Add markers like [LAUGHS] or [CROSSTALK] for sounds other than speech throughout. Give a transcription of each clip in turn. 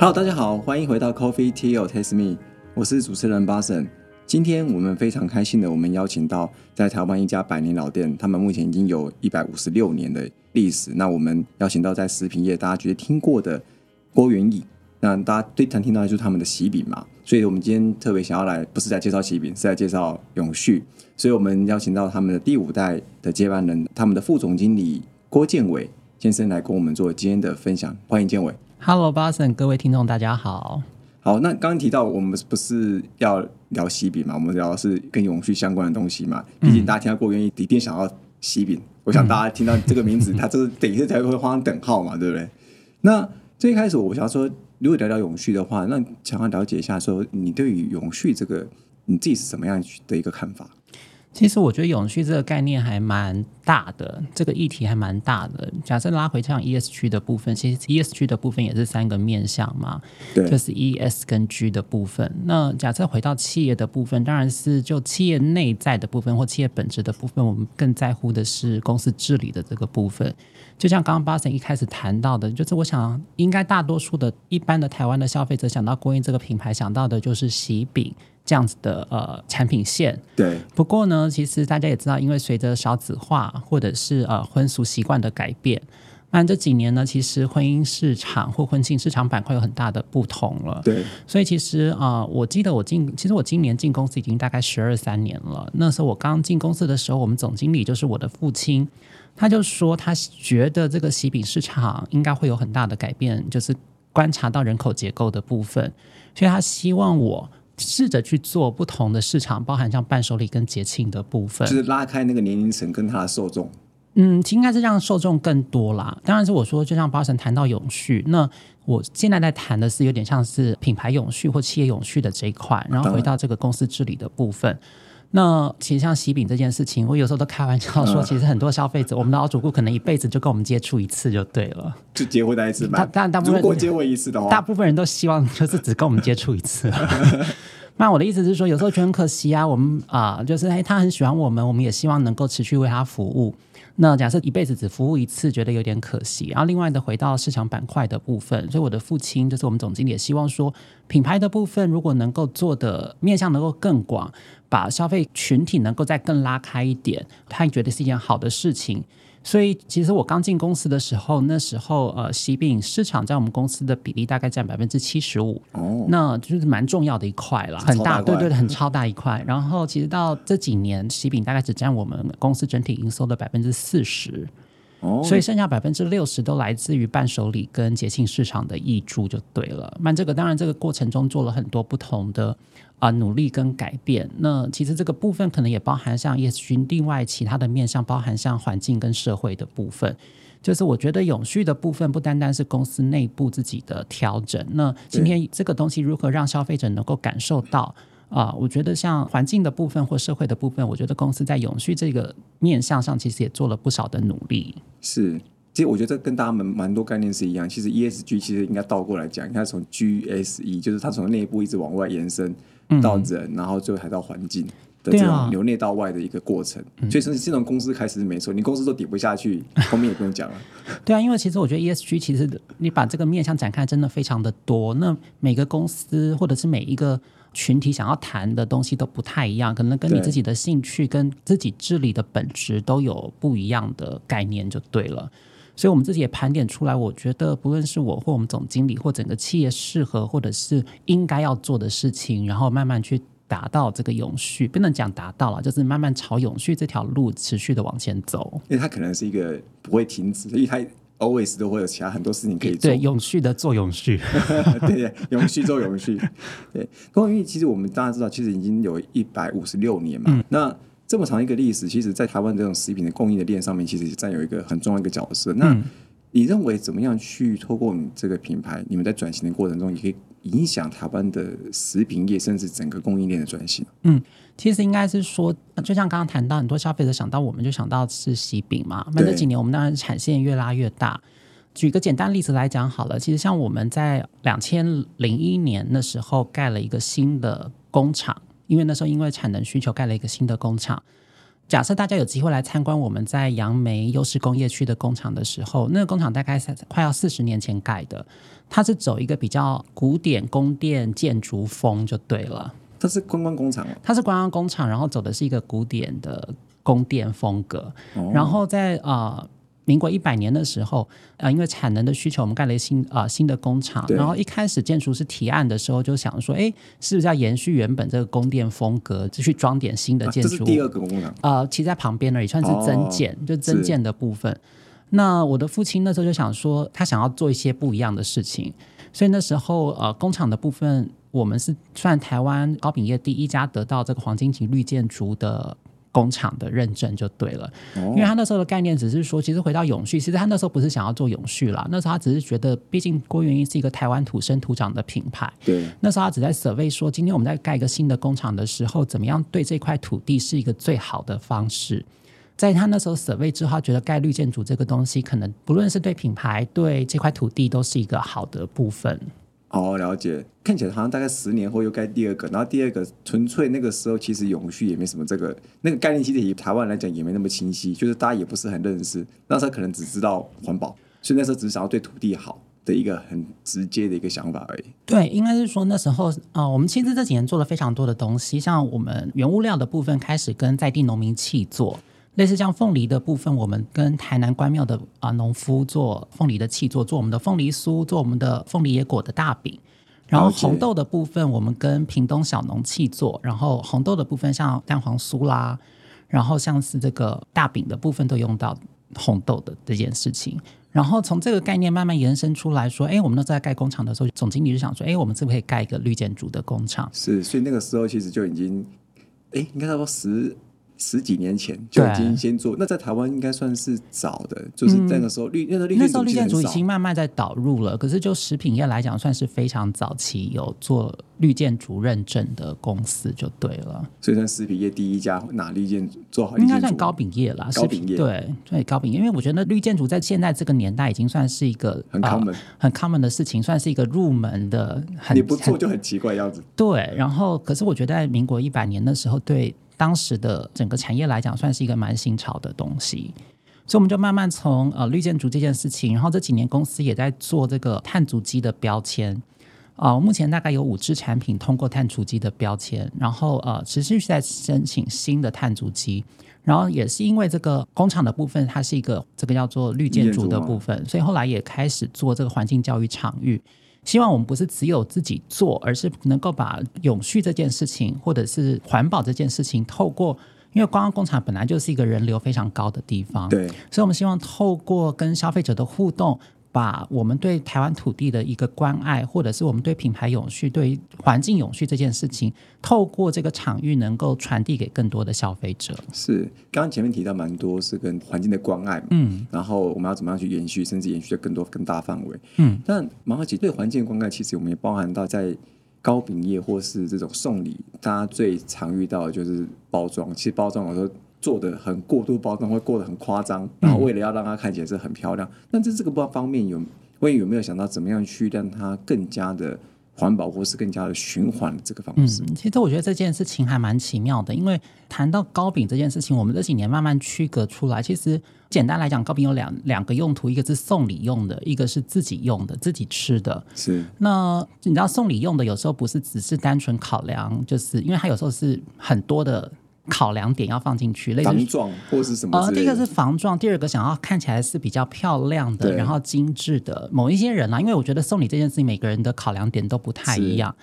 Hello，大家好，欢迎回到 Coffee Tea or Taste Me，我是主持人巴神。今天我们非常开心的，我们邀请到在台湾一家百年老店，他们目前已经有一百五十六年的历史。那我们邀请到在食品业大家绝对听过的郭元义，那大家最常听到的就是他们的喜饼嘛。所以我们今天特别想要来，不是在介绍喜饼，是在介绍永续。所以我们邀请到他们的第五代的接班人，他们的副总经理郭建伟先生来跟我们做今天的分享。欢迎建伟。Hello，巴森，各位听众，大家好。好，那刚刚提到我们不是要聊西饼嘛？我们聊的是跟永续相关的东西嘛。毕竟大家听到过愿意，一定想要西饼。我想大家听到这个名字，它就是 [LAUGHS] 等一下才会画上等号嘛，对不对？那最一开始我想说，如果聊聊永续的话，那想要了解一下，说你对于永续这个你自己是什么样的一个看法？其实我觉得永续这个概念还蛮大的，这个议题还蛮大的。假设拉回像 ESG 的部分，其实 ESG 的部分也是三个面向嘛，对，就是 E、S 跟 G 的部分。那假设回到企业的部分，当然是就企业内在的部分或企业本质的部分，我们更在乎的是公司治理的这个部分。就像刚刚巴神一开始谈到的，就是我想应该大多数的一般的台湾的消费者想到郭英这个品牌，想到的就是喜饼这样子的呃产品线。对，不过呢，其实大家也知道，因为随着少子化或者是呃婚俗习惯的改变，那这几年呢，其实婚姻市场或婚庆市场板块有很大的不同了。对，所以其实啊、呃我记得我进，其实我今年进公司已经大概十二三年了。那时候我刚进公司的时候，我们总经理就是我的父亲，他就说他觉得这个喜饼市场应该会有很大的改变，就是观察到人口结构的部分，所以他希望我试着去做不同的市场，包含像伴手礼跟节庆的部分就。是拉开那个年龄层跟他的受众。嗯，应该是让受众更多啦。当然是我说，就像巴神谈到永续，那我现在在谈的是有点像是品牌永续或企业永续的这一块，然后回到这个公司治理的部分。那其实像喜饼这件事情，我有时候都开玩笑说，嗯其实很多消费者，我们的老主顾可能一辈子就跟我们接触一次就对了。就结婚那一次大嘛，大大部分如果结婚一次的话大，部分人都希望就是只跟我们接触一次。[LAUGHS] 那我的意思是说，有时候觉得很可惜啊，我们啊、就是哎，他很喜欢我们，我们也希望能够持续为他服务。那假设一辈子只服务一次，觉得有点可惜。然后另外的回到市场板块的部分，所以我的父亲就是我们总经理，也希望说品牌的部分如果能够做的面向能够更广，把消费群体能够再更拉开一点，他也觉得是一件好的事情。所以其实我刚进公司的时候，那时候呃喜饼市场在我们公司的比例大概占百分之七十五，哦，那就是蛮重要的一块了，很大，对对，很超大一块。然后其实到这几年，喜饼大概只占我们公司整体营收的百分之四十，哦，所以剩下百分之六十都来自于伴手礼跟节庆市场的益助就对了。那这个当然这个过程中做了很多不同的啊、努力跟改变。那其实这个部分可能也包含像 ESG 另外其他的面向，包含像环境跟社会的部分。就是我觉得永续的部分不单单是公司内部自己的调整，那今天这个东西如何让消费者能够感受到？啊、我觉得像环境的部分或社会的部分，我觉得公司在永续这个面向上，其实也做了不少的努力。是，其实我觉得这跟大家们蛮多概念是一样。其实 ESG 其实应该倒过来讲，应该从 GSE，就是它从内部一直往外延伸到人，然后最后还到环境的这种由内到外的一个过程。所以从这种公司开始是没错，你公司都顶不下去，后面也不用讲了。[LAUGHS] 对啊，因为其实我觉得 ESG 其实你把这个面向展开，真的非常的多。那每个公司或者是每一个群体想要谈的东西都不太一样，可能跟你自己的兴趣跟自己治理的本质都有不一样的概念，就对了。所以我们自己也盘点出来，我觉得不论是我或我们总经理或整个企业适合或者是应该要做的事情，然后慢慢去达到这个永续，不能讲达到了，就是慢慢朝永续这条路持续的往前走。因为它可能是一个不会停止，因为它 always 都会有其他很多事情可以做。对，永续的做永续。[LAUGHS] 对对，永续做永续。[LAUGHS] 对，关于其实我们大家知道，其实已经有一百五十六年嘛。那这么长一个历史，其实在台湾这种食品的供应的链上面，其实占有一个很重要一个角色。那你认为怎么样去透过你这个品牌，你们在转型的过程中，你可以影响台湾的食品业，甚至整个供应链的转型？嗯其实应该是说，就像刚刚谈到，很多消费者想到我们就想到是喜饼嘛。那这几年我们当然产线越拉越大。举个简单例子来讲好了，其实像我们在两千零一年那时候盖了一个新的工厂，因为那时候因为产能需求盖了一个新的工厂。假设大家有机会来参观我们在杨梅优势工业区的工厂的时候，那个工厂大概是快要四十年前盖的，它是走一个比较古典宫殿建筑风就对了。它是观光工厂哦，它是观光工厂，然后走的是一个古典的宫殿风格。哦然后在呃民国一百年的时候，呃，因为产能的需求，我们盖了一新呃新的工厂。然后一开始建筑师提案的时候，就想说，哎，是不是要延续原本这个宫殿风格，就去装点新的啊建筑物？这是第二个工厂，呃，其实在旁边而已，算是增建，就增建的部分。那我的父亲那时候就想说，他想要做一些不一样的事情，所以那时候呃，工厂的部分，我们是算台湾糕饼业第一家得到这个黄金级绿建筑的。工厂的认证就对了，哦因为他那时候的概念只是说，其实回到永续，其实他那时候不是想要做永续啦，那时候他只是觉得，毕竟郭元英是一个台湾土生土长的品牌，对，那时候他只在 survey 说，今天我们在盖一个新的工厂的时候，怎么样对这块土地是一个最好的方式。在他那时候 survey 之后，他觉得盖绿建筑这个东西，可能不论是对品牌、对这块土地，都是一个好的部分。哦，了解。看起来好像大概十年后又盖第二个，然后第二个纯粹那个时候其实永续也没什么这个那个概念，其实以台湾来讲也没那么清晰，就是大家也不是很认识，那时候可能只知道环保，所以那时候只是想要对土地好的一个很直接的一个想法而已。对，应该是说那时候，呃，我们其实这几年做了非常多的东西，像我们原物料的部分开始跟在地农民契作，类似像凤梨的部分，我们跟台南关庙的啊、农夫做凤梨的器作，做我们的凤梨酥，做我们的凤梨野果的大饼。然后红豆的部分，我们跟屏东小农器作，然后红豆的部分像蛋黄酥啦，然后像是这个大饼的部分都用到红豆的这件事情。然后从这个概念慢慢延伸出来说，哎，我们都在盖工厂的时候，总经理就想说，哎，我们是不是可以盖一个绿建筑的工厂？是，所以那个时候其实就已经，哎，应该差不多十十几年前就已经先做。那在台湾应该算是早的，就是那个时候绿、那个绿那时候绿建筑已经慢慢在导入了，可是就食品业来讲，算是非常早期有做绿建筑认证的公司就对了，所以算食品业第一家拿绿建筑做好绿应。该算糕饼业啦，食糕饼业对对糕饼业，因为我觉得绿建筑在现在这个年代已经算是一个很呃 common 很 common 的事情，算是一个入门的很你不做就很奇怪的样子。对，然后可是我觉得在民国一百年的时候，对当时的整个产业来讲，算是一个蛮新潮的东西。所以我们就慢慢从呃绿建筑这件事情，然后这几年公司也在做这个碳足迹的标签。啊、目前大概有五支产品通过碳足迹的标签，然后呃持续在申请新的碳足迹，然后也是因为这个工厂的部分，它是一个这个叫做绿建筑的部分，所以后来也开始做这个环境教育场域。希望我们不是只有自己做，而是能够把永续这件事情，或者是环保这件事情，透过因为观光工厂本来就是一个人流非常高的地方，对，所以我们希望透过跟消费者的互动，把我们对台湾土地的一个关爱，或者是我们对品牌永续、对环境永续这件事情，透过这个场域能够传递给更多的消费者。是刚刚前面提到蛮多是跟环境的关爱嘛，嗯，然后我们要怎么样去延续，甚至延续的更多更大范围。嗯，但蛮好奇，对环境的关爱，其实我们也包含到在糕饼业或是这种送礼，大家最常遇到的就是包装。其实包装有时候做的很过度包装，会过得很夸张，然后为了要让它看起来是很漂亮，但在这个方面有，会有没有想到怎么样去让它更加的环保，或是更加的循环的这个方式？嗯，其实我觉得这件事情还蛮奇妙的，因为谈到糕饼这件事情，我们这几年慢慢区隔出来。其实简单来讲，糕饼有两两个用途，一个是送礼用的，一个是自己用的，自己吃的。是那你知道送礼用的有时候不是只是单纯考量，就是因为它有时候是很多的考量点要放进去，类似防撞或是什么呃。第一个是防撞，第二个想要看起来是比较漂亮的，然后精致的。某一些人啊，因为我觉得送礼这件事情，每个人的考量点都不太一样。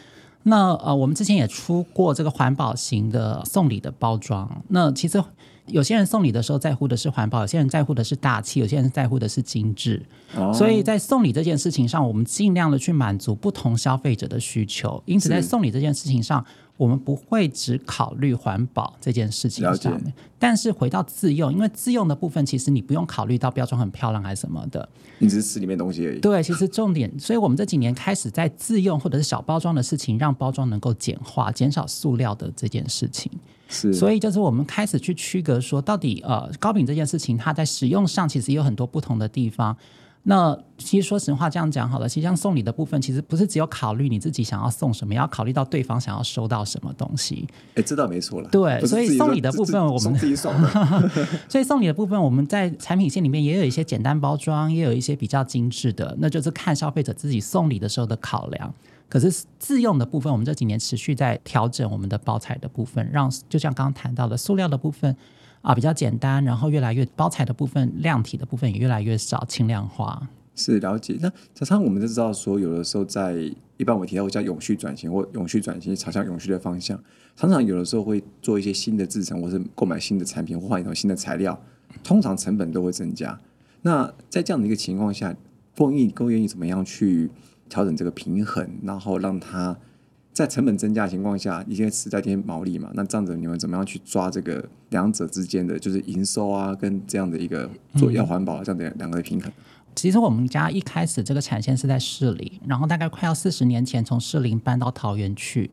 那呃，我们之前也出过这个环保型的送礼的包装。那其实有些人送礼的时候在乎的是环保，有些人在乎的是大气，有些人在乎的是精致。哦所以在送礼这件事情上，我们尽量的去满足不同消费者的需求。因此，在送礼这件事情上，我们不会只考虑环保这件事情上面。但是回到自用，因为自用的部分，其实你不用考虑到标装很漂亮还是什么的。你只是吃里面东西而已。对，其实重点，所以我们这几年开始在自用或者是小包装的事情，让包装能够简化，减少塑料的这件事情。是，所以就是我们开始去区隔说，到底呃糕饼这件事情，它在使用上其实有很多不同的地方。那其实说实话，这样讲好了，其实像送礼的部分，其实不是只有考虑你自己想要送什么，要考虑到对方想要收到什么东西。哎，这倒没错了。对，所以送礼的部分我们送自己爽的。所以送礼的部分，我们在产 [LAUGHS] 品线里面也有一些简单包装，也有一些比较精致的，那就是看消费者自己送礼的时候的考量。可是自用的部分，我们这几年持续在调整我们的包材的部分，让就像刚刚谈到的塑料的部分啊比较简单，然后越来越包材的部分、量体的部分也越来越少，轻量化。是了解。那常常我们都知道说，有的时候在一般我提到叫永续转型或永续转型朝向永续的方向，常常有的时候会做一些新的制成，或是购买新的产品或换一种新的材料，通常成本都会增加。那在这样的一个情况下，供应更愿意怎么样去调整这个平衡，然后让它在成本增加的情况下，一些实在添毛利嘛？那这样子你们怎么样去抓这个两者之间的就是营收啊，跟这样的一个做要环保这样的两个的平衡？其实我们家一开始这个产线是在市里，然后大概快要四十年前从士林搬到桃园去，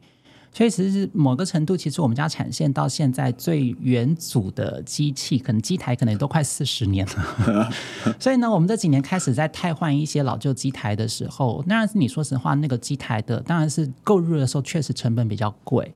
所以其实某个程度，其实我们家产线到现在最元祖的机器，可能机台可能都快四十年了。[LAUGHS] 所以呢，我们这几年开始在汰换一些老旧机台的时候，当然是你说实话，那个机台的当然是购入的时候确实成本比较贵。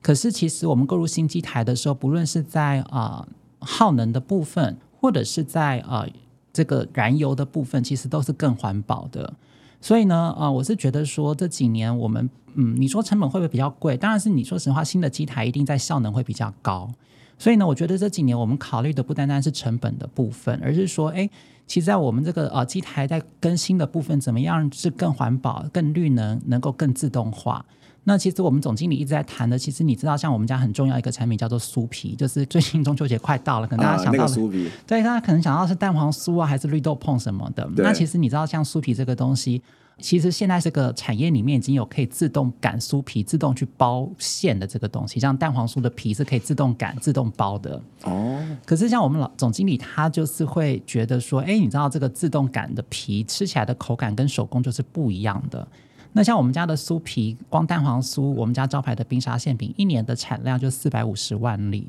可是其实我们购入新机台的时候，不论是在啊、耗能的部分，或者是在啊、这个燃油的部分，其实都是更环保的。所以呢，呃，我是觉得说这几年我们，嗯，你说成本会不会比较贵？当然是你说实话，新的机台一定在效能会比较高。所以呢，我觉得这几年我们考虑的不单单是成本的部分，而是说，哎，其实在我们这个呃机台在更新的部分，怎么样是更环保、更绿能，能够更自动化。那其实我们总经理一直在谈的，其实你知道，像我们家很重要一个产品叫做酥皮，就是最近中秋节快到了，可能大啊家，想到的那个酥皮，对，大家可能想到是蛋黄酥啊，还是绿豆椪什么的。那其实你知道，像酥皮这个东西，其实现在这个产业里面已经有可以自动擀酥皮、自动去包馅的这个东西，像蛋黄酥的皮是可以自动擀、自动包的。哦，可是像我们老总经理，他就是会觉得说，哎，你知道这个自动擀的皮吃起来的口感跟手工就是不一样的。那像我们家的酥皮，光蛋黄酥，我们家招牌的冰沙馅饼，一年的产量就四百五十万粒。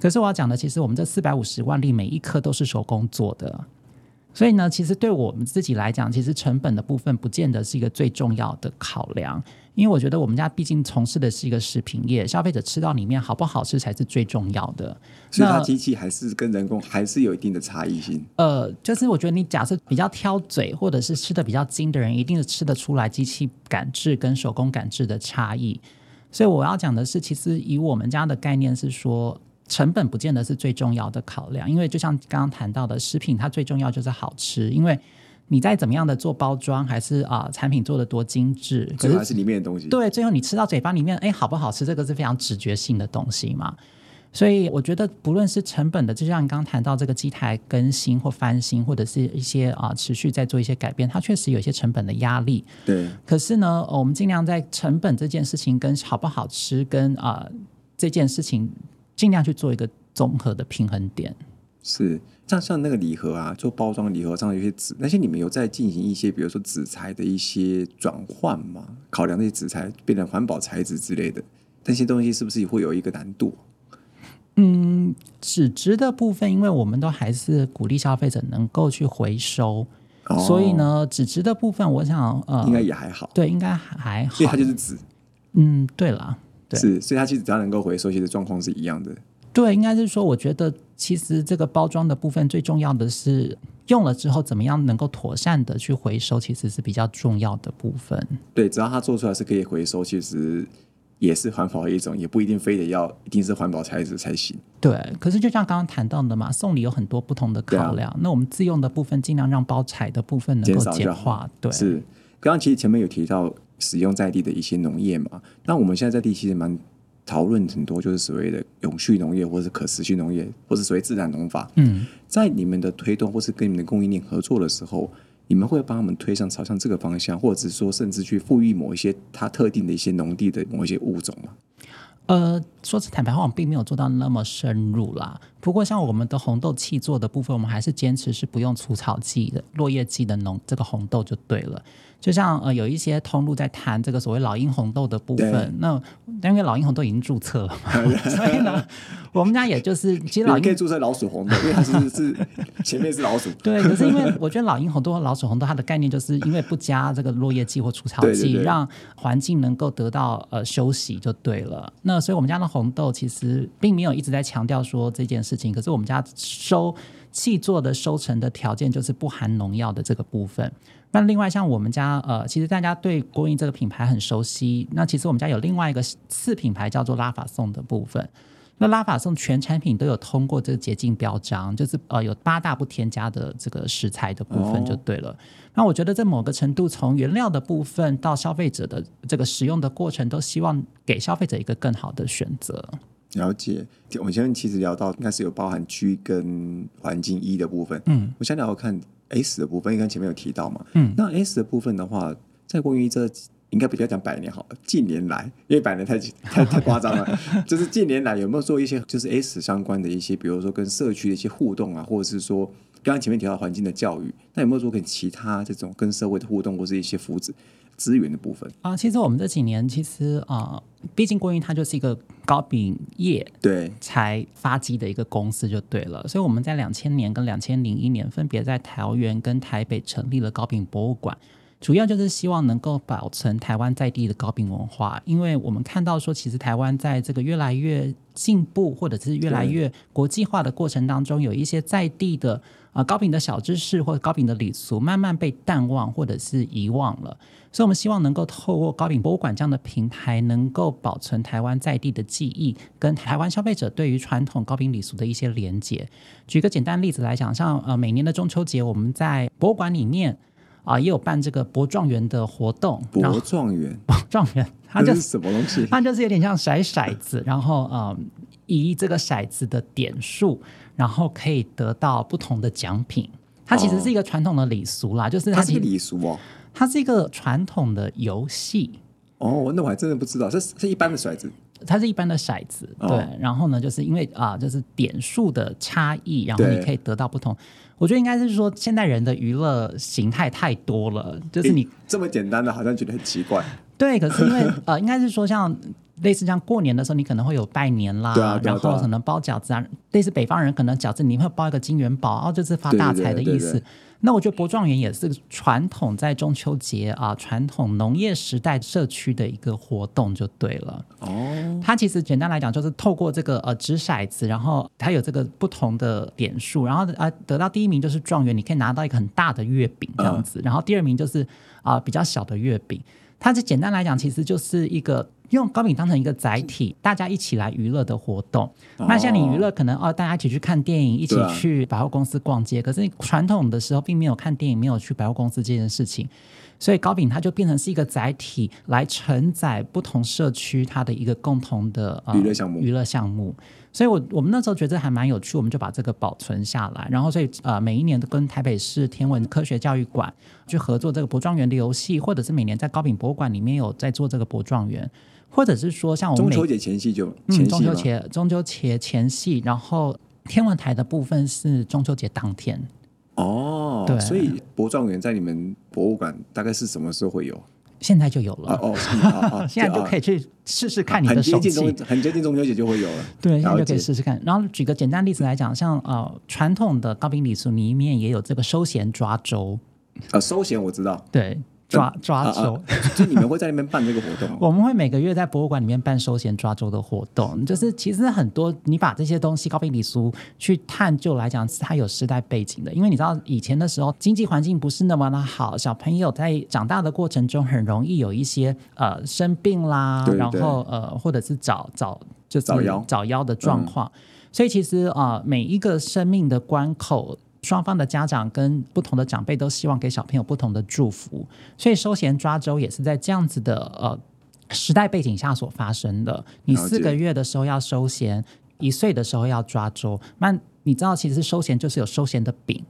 可是我要讲的，其实我们这四百五十万粒每一颗都是手工做的，所以呢，其实对我们自己来讲，其实成本的部分不见得是一个最重要的考量，因为我觉得我们家毕竟从事的是一个食品业，消费者吃到里面好不好吃才是最重要的。所以它那机器还是跟人工还是有一定的差异性。呃，就是我觉得你假设比较挑嘴，或者是吃的比较精的人，一定是吃得出来机器感制跟手工感制的差异。所以我要讲的是，其实以我们家的概念是说，成本不见得是最重要的考量，因为就像刚刚谈到的，食品它最重要就是好吃，因为你再怎么样的做包装，还是啊、产品做的多精致，可是最后还是里面的东西。对，最后你吃到嘴巴里面，哎，好不好吃，这个是非常直觉性的东西嘛。所以我觉得，不论是成本的，就像你刚刚谈到这个机台更新或翻新，或者是一些啊、持续在做一些改变，它确实有一些成本的压力。对可是呢，呃我们尽量在成本这件事情跟好不好吃跟啊、这件事情，尽量去做一个综合的平衡点。是像像那个礼盒啊，做包装礼盒上有些纸，那些你们有在进行一些，比如说纸材的一些转换吗？考量那些纸材变成环保材质之类的，那些东西是不是会有一个难度？嗯纸质的部分，因为我们都还是鼓励消费者能够去回收，哦所以，呢，纸质的部分，我想呃，应该也还好，对，应该还好因为。它就是纸，嗯，对了，对是，所以它其实只要能够回收，其实状况是一样的。对，应该是说，我觉得其实这个包装的部分最重要的是用了之后怎么样能够妥善的去回收，其实是比较重要的部分。对，只要它做出来是可以回收，其实也是环保的一种，也不一定非得要一定是环保材质才行。对，可是就像刚刚谈到的嘛，送礼有很多不同的考量，那我们自用的部分尽量让包材的部分能够简化。对，是，刚刚其实前面有提到使用在地的一些农业嘛，那我们现在在地其实蛮讨论很多，就是所谓的永续农业，或是可持续农业，或是所谓自然农法。嗯，在你们的推动或是跟你们的供应链合作的时候，你们会帮他们推上朝向这个方向，或者是说甚至去赋予某一些它特定的一些农地的某一些物种吗？呃，说是坦白话，我们并没有做到那么深入啦。不过像我们的红豆气做的部分，我们还是坚持是不用除草剂的，落叶剂的浓这个红豆就对了。就像呃有一些通路在谈这个所谓老鹰红豆的部分，那因为老鹰红豆已经注册了嘛，[LAUGHS] 所以呢，我们家也就是其实老鹰可以注册老鼠红豆，因为它是是前面是老鼠。对，可是因为我觉得老鹰红豆和老鼠红豆它的概念就是因为不加这个落叶剂或除草剂，对对对让环境能够得到呃休息就对了。那所以我们家的红豆其实并没有一直在强调说这件事情，可是我们家收气做的收成的条件就是不含农药的这个部分。那另外像我们家呃，其实大家对国营这个品牌很熟悉，那其实我们家有另外一个次品牌叫做拉法颂的部分。那拉法颂全产品都有通过这个洁净标章，就是呃有八大不添加的这个食材的部分就对了。那我觉得在某个程度，从原料的部分到消费者的这个使用的过程，都希望给消费者一个更好的选择。了解，我们现在其实聊到应该是有包含 G 跟环境一的部分。嗯，我想聊看 S 的部分，因为前面有提到嘛。嗯那 S 的部分的话，在关于这应该比较讲百年好了，近年来，因为百年太 [LAUGHS] 太太夸张了，就是近年来有没有做一些就是 S 相关的一些，比如说跟社区的一些互动啊，或者是说刚刚前面提到环境的教育，那有没有做跟其他这种跟社会的互动或是一些福祉资源的部分？啊、其实我们这几年其实啊、毕竟国营它就是一个糕饼业对，才发迹的一个公司就对了，所以我们在两千年跟两千零一年分别在桃园跟台北成立了糕饼博物馆，主要就是希望能够保存台湾在地的糕饼文化，因为我们看到说，其实台湾在这个越来越进步或者是越来越国际化的过程当中，有一些在地的啊、呃糕饼的小知识或者糕饼的礼俗慢慢被淡忘或者是遗忘了。所以，我们希望能够透过糕饼博物馆这样的平台，能够保存台湾在地的记忆，跟台湾消费者对于传统糕饼礼俗的一些连结。举个简单例子来讲，像呃每年的中秋节，我们在博物馆里面啊、也有办这个博状元的活动，博状元，博状元它就这是什么东西？它就是有点像骰骰子，然后嗯，以这个骰子的点数，然后可以得到不同的奖品。它其实是一个传统的礼俗啦，就是它是礼俗哦。它是一个传统的游戏，哦，那我还真的不知道，这是是一般的骰子。它是一般的骰子，哦对。然后呢，就是因为啊、就是点数的差异，然后你可以得到不同。我觉得应该是说，现代人的娱乐形态太多了，就是你这么简单的，好像觉得很奇怪。对，可是因为 [LAUGHS] 呃，应该是说像类似像过年的时候，你可能会有拜年啦，对啊对啊对啊然后可能包饺子啊，类似北方人可能饺子你会包一个金元宝，哦，就是发大财的意思。那我觉得博状元也是传统在中秋节啊，传统农业时代社区的一个活动就对了。哦，它其实简单来讲，就是透过这个呃掷骰子，然后它有这个不同的点数，然后啊得到第一名就是状元，你可以拿到一个很大的月饼这样子，然后第二名就是啊、比较小的月饼。它这简单来讲，其实就是一个用高饼当成一个载体，大家一起来娱乐的活动。那像你娱乐，可能哦，大家一起去看电影，一起去百货公司逛街。可是传统的时候，并没有看电影，没有去百货公司这件事情。所以高饼它就变成是一个载体，来承载不同社区它的一个共同的、呃、娱乐项目娱乐项目。所以我我们那时候觉得还蛮有趣，我们就把这个保存下来。然后所以呃每一年都跟台北市天文科学教育馆去合作这个博状元的游戏，或者是每年在高饼博物馆里面有在做这个博状元，或者是说像我们中秋节前夕就嗯，前夕吗？中秋节中秋节前夕，然后天文台的部分是中秋节当天。哦，对所以博状元在你们博物馆大概是什么时候会有？现在就有了，啊哦，[LAUGHS] 现在就可以以去试试看你的手气。接近中很接近中秋节就会有了。[LAUGHS] 对，现在就可以试试看。然后举个简单例子来讲，像呃传统的高饼礼俗里面也有这个收弦抓周，呃，收弦我知道，对，[LAUGHS] 抓抓啊周。啊，[LAUGHS] 就你们会在那边办这个活动哦？[LAUGHS] 我们会每个月在博物馆里面办收闲抓周的活动，就是其实很多你把这些东西糕饼礼俗去探究来讲，是它有时代背景的。因为你知道以前的时候经济环境不是那么的好，小朋友在长大的过程中很容易有一些呃生病啦，对然后呃或者是早早就是早夭早夭的状况。所以其实啊、呃每一个生命的关口。双方的家长跟不同的长辈都希望给小朋友不同的祝福，所以收钱抓周也是在这样子的呃时代背景下所发生的。你四个月的时候要收钱，一岁的时候要抓周。那你知道，其实收钱就是有收钱的饼，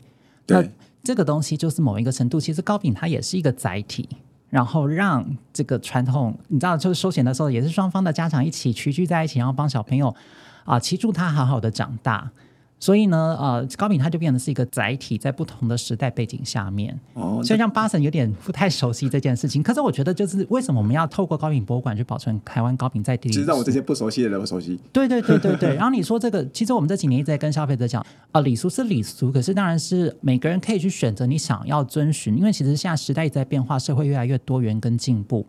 那，这个东西就是某一个程度，其实糕饼它也是一个载体。然后让这个传统，你知道，就是收钱的时候，也是双方的家长一起齐聚在一起，然后帮小朋友啊，祈祝他好好的长大。所以呢，呃，高饼它就变成是一个载体，在不同的时代背景下面。哦，所以让巴神有点不太熟悉这件事情。可是我觉得，就是为什么我们要透过高饼博物馆去保存台湾高饼在地？其实让我这些不熟悉的人不熟悉。对对对对对。[LAUGHS] 然后你说这个，其实我们这几年一直在跟消费者讲啊，礼俗是礼俗，可是当然是每个人可以去选择你想要遵循，因为其实现在时代一直在变化，社会越来越多元跟进步。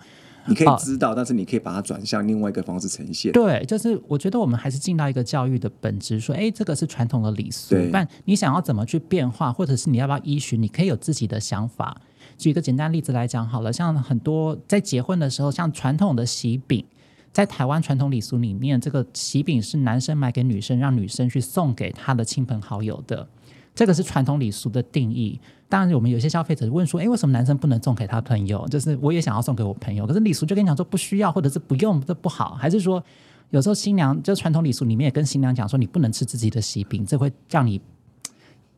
你可以知道，但是你可以把它转向另外一个方式呈现。对，就是我觉得我们还是进到一个教育的本质，说，哎，这个是传统的礼俗，但你想要怎么去变化，或者是你要不要依循，你可以有自己的想法。举一个简单例子来讲好了，像很多在结婚的时候，像传统的喜饼，在台湾传统礼俗里面，这个喜饼是男生买给女生，让女生去送给他的亲朋好友的，这个是传统礼俗的定义。当然，我们有些消费者问说：“哎，为什么男生不能送给他朋友？就是我也想要送给我朋友，可是礼俗就跟你讲说不需要，或者是不用，这不好。还是说，有时候新娘就传统礼俗里面也跟新娘讲说，你不能吃自己的喜饼，这会让你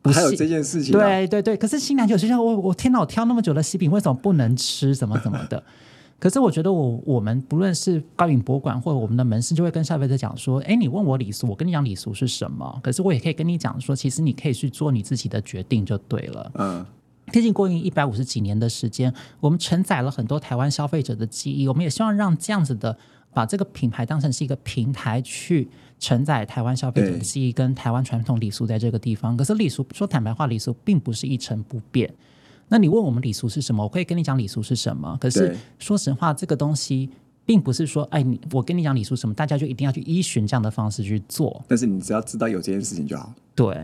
还有这件事情。对对对，可是新娘就有些说：我我天哪，我挑那么久的喜饼，为什么不能吃？怎么怎么的？”可是我觉得，我我们不论是高影博物馆或者我们的门市，就会跟消费者讲说：，哎，你问我礼俗，我跟你讲礼俗是什么。可是我也可以跟你讲说，其实你可以去做你自己的决定就对了。嗯，毕竟过去一百五十几年的时间，我们承载了很多台湾消费者的记忆。我们也希望让这样子的，把这个品牌当成是一个平台，去承载台湾消费者的记忆跟台湾传统礼俗在这个地方。可是礼俗说坦白话，礼俗并不是一成不变。那你问我们礼俗是什么？我可以跟你讲礼俗是什么。可是说实话，这个东西并不是说，哎，你我跟你讲礼俗什么，大家就一定要去依循这样的方式去做。但是你只要知道有这件事情就好。对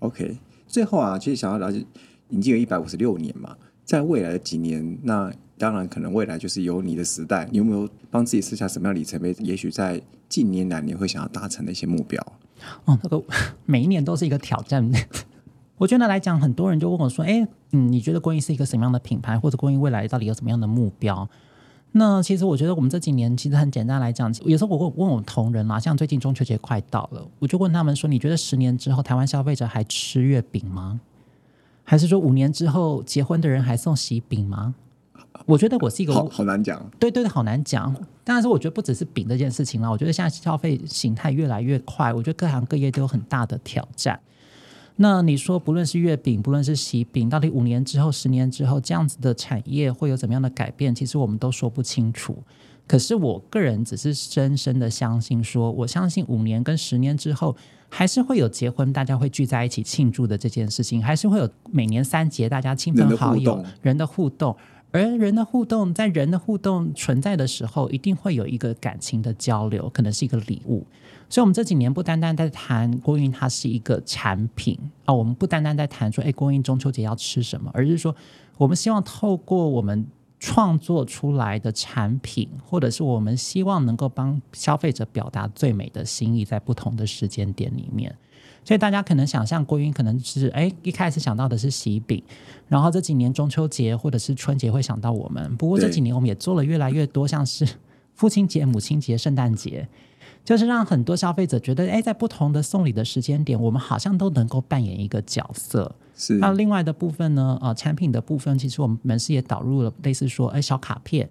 ，OK。最后啊，其实想要了解，已经有一百五十六年嘛，在未来的几年，那当然可能未来就是有你的时代。你有没有帮自己设下什么样里程碑？也许在近年来你会想要达成的一些目标？哦，那个 [LAUGHS] 每一年都是一个挑战。我觉得来讲，很多人就问我说：“哎，嗯，你觉得郭英是一个什么样的品牌，或者郭英未来到底有什么样的目标？”那其实我觉得我们这几年其实很简单来讲，有时候我问问我们同仁啦，像最近中秋节快到了，我就问他们说：“你觉得十年之后台湾消费者还吃月饼吗？还是说五年之后结婚的人还送喜饼吗？”我觉得我是一个好好难讲，对对，好难讲。当然是我觉得不只是饼这件事情啦，我觉得现在消费形态越来越快，我觉得各行各业都有很大的挑战。那你说，不论是月饼，不论是喜饼，到底五年之后、十年之后，这样子的产业会有怎么样的改变？其实我们都说不清楚。可是我个人只是深深的相信，说我相信五年跟十年之后，还是会有结婚，大家会聚在一起庆祝的这件事情，还是会有每年三节大家亲朋好友人的互动。而人的互动，在人的互动存在的时候，一定会有一个感情的交流，可能是一个礼物。所以，我们这几年不单单在谈郭云，它是一个产品啊，我们不单单在谈说，哎，郭云中秋节要吃什么，而是说，我们希望透过我们创作出来的产品，或者是我们希望能够帮消费者表达最美的心意，在不同的时间点里面。所以大家可能想象郭云可能是哎一开始想到的是喜饼，然后这几年中秋节或者是春节会想到我们。不过这几年我们也做了越来越多，像是父亲节、母亲节、圣诞节，就是让很多消费者觉得哎，在不同的送礼的时间点，我们好像都能够扮演一个角色。是。那另外的部分呢？呃，产品的部分，其实我们门市也导入了类似说哎小卡片，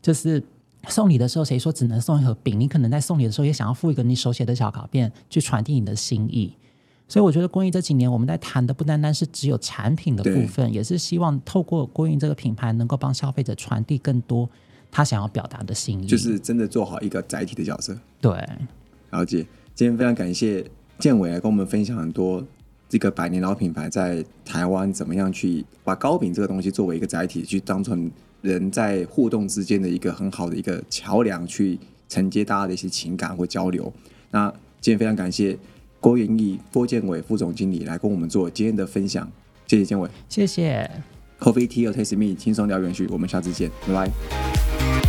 就是送礼的时候，谁说只能送一盒饼？你可能在送礼的时候也想要附一个你手写的小卡片，去传递你的心意。所以我觉得公益这几年我们在谈的不单单是只有产品的部分，也是希望透过公益这个品牌能够帮消费者传递更多他想要表达的心意，就是真的做好一个载体的角色。对，了解。今天非常感谢建伟来跟我们分享很多这个百年老品牌在台湾怎么样去把糕饼这个东西作为一个载体，去当成人在互动之间的一个很好的一个桥梁，去承接大家的一些情感或交流。那今天非常感谢。郭元义、郭建伟副总经理来跟我们做今天的分享，谢谢建伟，谢谢。Coffee Tea or Taste Me，轻松聊元气，我们下次见，拜拜。